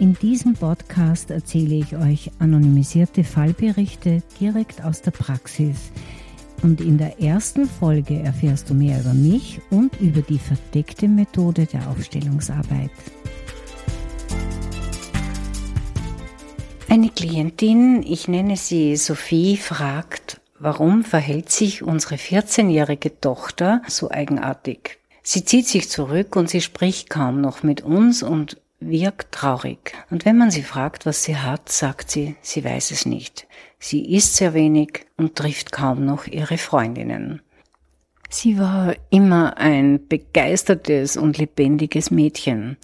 In diesem Podcast erzähle ich euch anonymisierte Fallberichte direkt aus der Praxis. Und in der ersten Folge erfährst du mehr über mich und über die verdeckte Methode der Aufstellungsarbeit. Eine Klientin, ich nenne sie Sophie, fragt, warum verhält sich unsere 14-jährige Tochter so eigenartig? Sie zieht sich zurück und sie spricht kaum noch mit uns und wirkt traurig. Und wenn man sie fragt, was sie hat, sagt sie, sie weiß es nicht. Sie isst sehr wenig und trifft kaum noch ihre Freundinnen. Sie war immer ein begeistertes und lebendiges Mädchen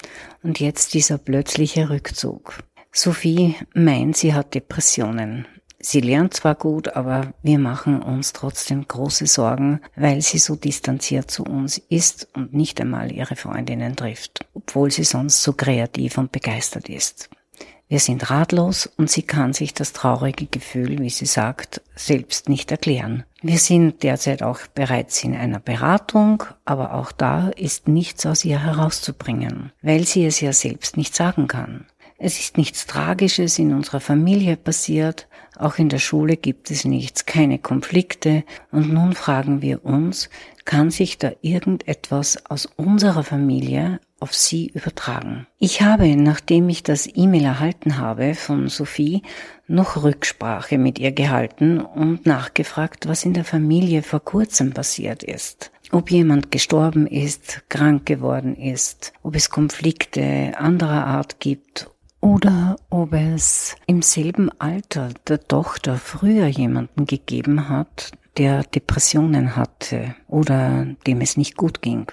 und jetzt dieser plötzliche Rückzug. Sophie meint, sie hat Depressionen. Sie lernt zwar gut, aber wir machen uns trotzdem große Sorgen, weil sie so distanziert zu uns ist und nicht einmal ihre Freundinnen trifft, obwohl sie sonst so kreativ und begeistert ist. Wir sind ratlos und sie kann sich das traurige Gefühl, wie sie sagt, selbst nicht erklären. Wir sind derzeit auch bereits in einer Beratung, aber auch da ist nichts aus ihr herauszubringen, weil sie es ja selbst nicht sagen kann. Es ist nichts Tragisches in unserer Familie passiert, auch in der Schule gibt es nichts, keine Konflikte. Und nun fragen wir uns, kann sich da irgendetwas aus unserer Familie auf sie übertragen? Ich habe, nachdem ich das E-Mail erhalten habe von Sophie, noch Rücksprache mit ihr gehalten und nachgefragt, was in der Familie vor kurzem passiert ist ob jemand gestorben ist, krank geworden ist, ob es Konflikte anderer Art gibt oder ob es im selben Alter der Tochter früher jemanden gegeben hat, der Depressionen hatte oder dem es nicht gut ging.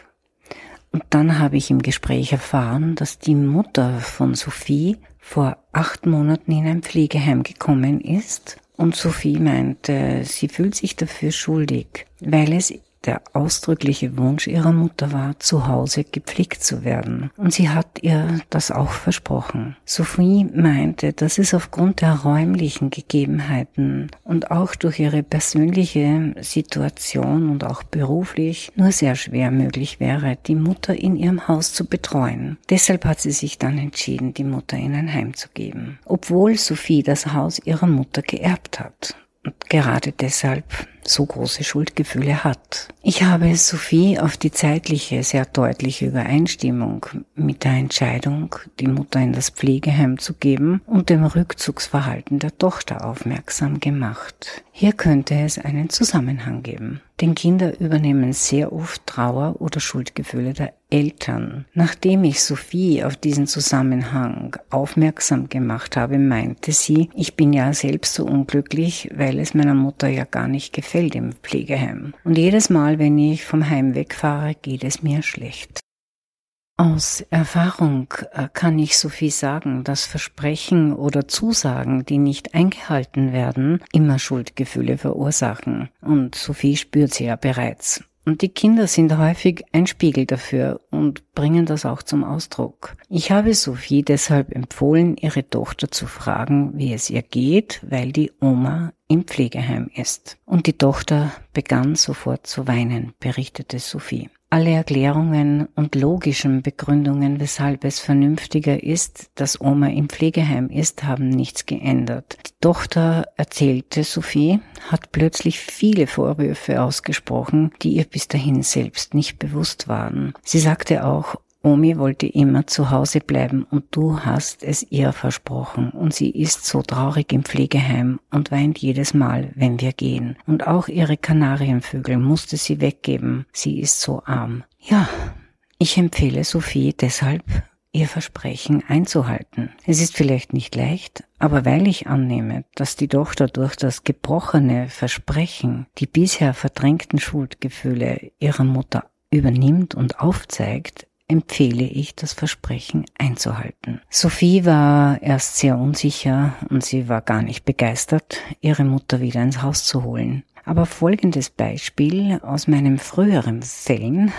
Und dann habe ich im Gespräch erfahren, dass die Mutter von Sophie vor acht Monaten in ein Pflegeheim gekommen ist und Sophie meinte, sie fühlt sich dafür schuldig, weil es der ausdrückliche Wunsch ihrer Mutter war, zu Hause gepflegt zu werden. Und sie hat ihr das auch versprochen. Sophie meinte, dass es aufgrund der räumlichen Gegebenheiten und auch durch ihre persönliche Situation und auch beruflich nur sehr schwer möglich wäre, die Mutter in ihrem Haus zu betreuen. Deshalb hat sie sich dann entschieden, die Mutter in ein Heim zu geben. Obwohl Sophie das Haus ihrer Mutter geerbt hat. Und gerade deshalb so große Schuldgefühle hat. Ich habe Sophie auf die zeitliche, sehr deutliche Übereinstimmung mit der Entscheidung, die Mutter in das Pflegeheim zu geben und dem Rückzugsverhalten der Tochter aufmerksam gemacht. Hier könnte es einen Zusammenhang geben. Denn Kinder übernehmen sehr oft Trauer oder Schuldgefühle der Eltern. Nachdem ich Sophie auf diesen Zusammenhang aufmerksam gemacht habe, meinte sie, ich bin ja selbst so unglücklich, weil es meiner Mutter ja gar nicht gefällt gefällt im Pflegeheim. Und jedes Mal, wenn ich vom Heim wegfahre, geht es mir schlecht. Aus Erfahrung äh, kann ich so viel sagen, dass Versprechen oder Zusagen, die nicht eingehalten werden, immer Schuldgefühle verursachen. Und Sophie spürt sie ja bereits. Und die Kinder sind häufig ein Spiegel dafür und bringen das auch zum Ausdruck. Ich habe Sophie deshalb empfohlen, ihre Tochter zu fragen, wie es ihr geht, weil die Oma im Pflegeheim ist. Und die Tochter begann sofort zu weinen, berichtete Sophie. Alle Erklärungen und logischen Begründungen, weshalb es vernünftiger ist, dass Oma im Pflegeheim ist, haben nichts geändert. Die Tochter erzählte, Sophie hat plötzlich viele Vorwürfe ausgesprochen, die ihr bis dahin selbst nicht bewusst waren. Sie sagte auch, Omi wollte immer zu Hause bleiben und du hast es ihr versprochen und sie ist so traurig im Pflegeheim und weint jedes Mal, wenn wir gehen. Und auch ihre Kanarienvögel musste sie weggeben. Sie ist so arm. Ja, ich empfehle Sophie deshalb, ihr Versprechen einzuhalten. Es ist vielleicht nicht leicht, aber weil ich annehme, dass die Tochter durch das gebrochene Versprechen die bisher verdrängten Schuldgefühle ihrer Mutter übernimmt und aufzeigt, empfehle ich, das Versprechen einzuhalten. Sophie war erst sehr unsicher und sie war gar nicht begeistert, ihre Mutter wieder ins Haus zu holen. Aber folgendes Beispiel aus meinem früheren Fällen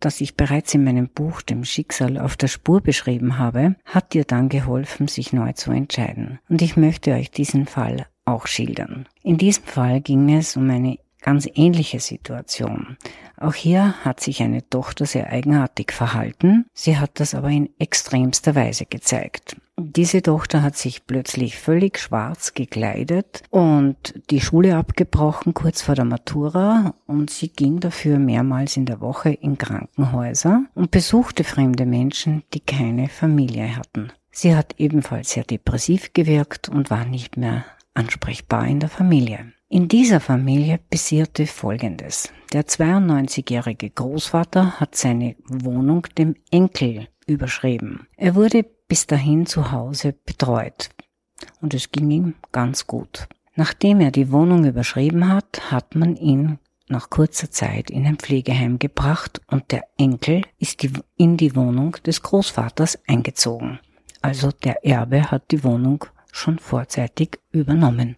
das ich bereits in meinem Buch dem Schicksal auf der Spur beschrieben habe, hat dir dann geholfen, sich neu zu entscheiden. Und ich möchte euch diesen Fall auch schildern. In diesem Fall ging es um eine ganz ähnliche Situation. Auch hier hat sich eine Tochter sehr eigenartig verhalten, sie hat das aber in extremster Weise gezeigt. Diese Tochter hat sich plötzlich völlig schwarz gekleidet und die Schule abgebrochen kurz vor der Matura und sie ging dafür mehrmals in der Woche in Krankenhäuser und besuchte fremde Menschen, die keine Familie hatten. Sie hat ebenfalls sehr depressiv gewirkt und war nicht mehr ansprechbar in der Familie. In dieser Familie passierte Folgendes. Der 92-jährige Großvater hat seine Wohnung dem Enkel überschrieben. Er wurde bis dahin zu Hause betreut und es ging ihm ganz gut. Nachdem er die Wohnung überschrieben hat, hat man ihn nach kurzer Zeit in ein Pflegeheim gebracht und der Enkel ist in die Wohnung des Großvaters eingezogen. Also der Erbe hat die Wohnung schon vorzeitig übernommen.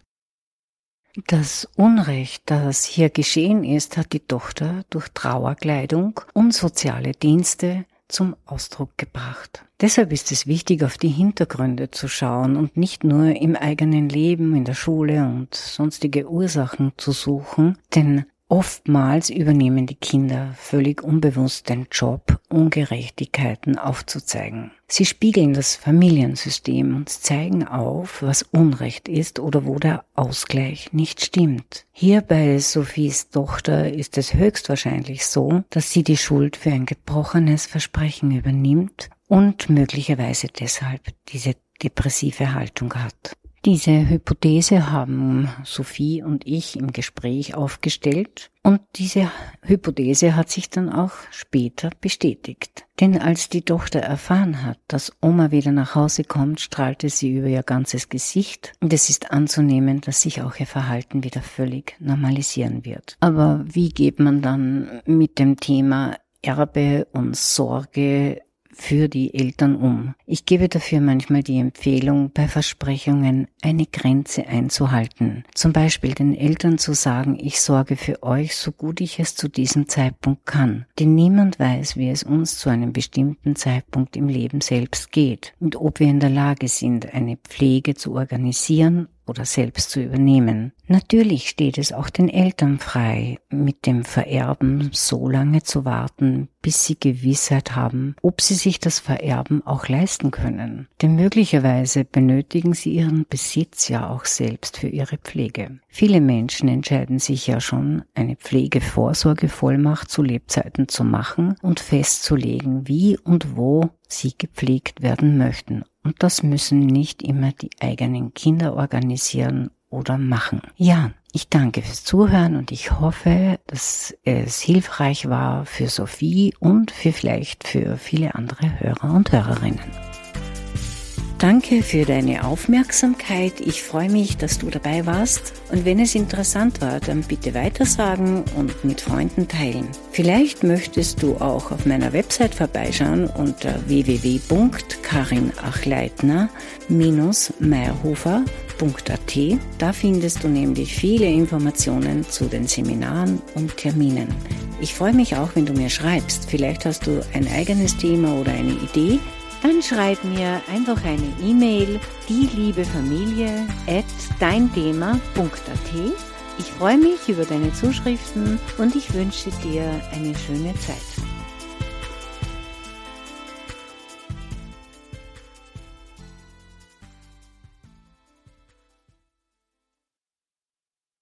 Das Unrecht, das hier geschehen ist, hat die Tochter durch Trauerkleidung und soziale Dienste zum Ausdruck gebracht. Deshalb ist es wichtig, auf die Hintergründe zu schauen und nicht nur im eigenen Leben, in der Schule und sonstige Ursachen zu suchen, denn Oftmals übernehmen die Kinder völlig unbewusst den Job, Ungerechtigkeiten aufzuzeigen. Sie spiegeln das Familiensystem und zeigen auf, was Unrecht ist oder wo der Ausgleich nicht stimmt. Hier bei Sophies Tochter ist es höchstwahrscheinlich so, dass sie die Schuld für ein gebrochenes Versprechen übernimmt und möglicherweise deshalb diese depressive Haltung hat. Diese Hypothese haben Sophie und ich im Gespräch aufgestellt und diese Hypothese hat sich dann auch später bestätigt. Denn als die Tochter erfahren hat, dass Oma wieder nach Hause kommt, strahlte sie über ihr ganzes Gesicht und es ist anzunehmen, dass sich auch ihr Verhalten wieder völlig normalisieren wird. Aber wie geht man dann mit dem Thema Erbe und Sorge für die Eltern um. Ich gebe dafür manchmal die Empfehlung, bei Versprechungen eine Grenze einzuhalten. Zum Beispiel den Eltern zu sagen, ich sorge für euch, so gut ich es zu diesem Zeitpunkt kann. Denn niemand weiß, wie es uns zu einem bestimmten Zeitpunkt im Leben selbst geht und ob wir in der Lage sind, eine Pflege zu organisieren oder selbst zu übernehmen. Natürlich steht es auch den Eltern frei, mit dem Vererben so lange zu warten, bis sie Gewissheit haben, ob sie sich das Vererben auch leisten können. Denn möglicherweise benötigen sie ihren Besitz ja auch selbst für ihre Pflege. Viele Menschen entscheiden sich ja schon, eine Pflegevorsorgevollmacht zu Lebzeiten zu machen und festzulegen, wie und wo sie gepflegt werden möchten. Und das müssen nicht immer die eigenen Kinder organisieren oder machen. Ja, ich danke fürs Zuhören und ich hoffe, dass es hilfreich war für Sophie und für vielleicht für viele andere Hörer und Hörerinnen. Danke für deine Aufmerksamkeit. Ich freue mich, dass du dabei warst. Und wenn es interessant war, dann bitte weitersagen und mit Freunden teilen. Vielleicht möchtest du auch auf meiner Website vorbeischauen unter www.karinachleitner-meierhofer.at. Da findest du nämlich viele Informationen zu den Seminaren und Terminen. Ich freue mich auch, wenn du mir schreibst. Vielleicht hast du ein eigenes Thema oder eine Idee dann schreib mir einfach eine E-Mail, die liebe Familie at deinthema.at. Ich freue mich über deine Zuschriften und ich wünsche dir eine schöne Zeit.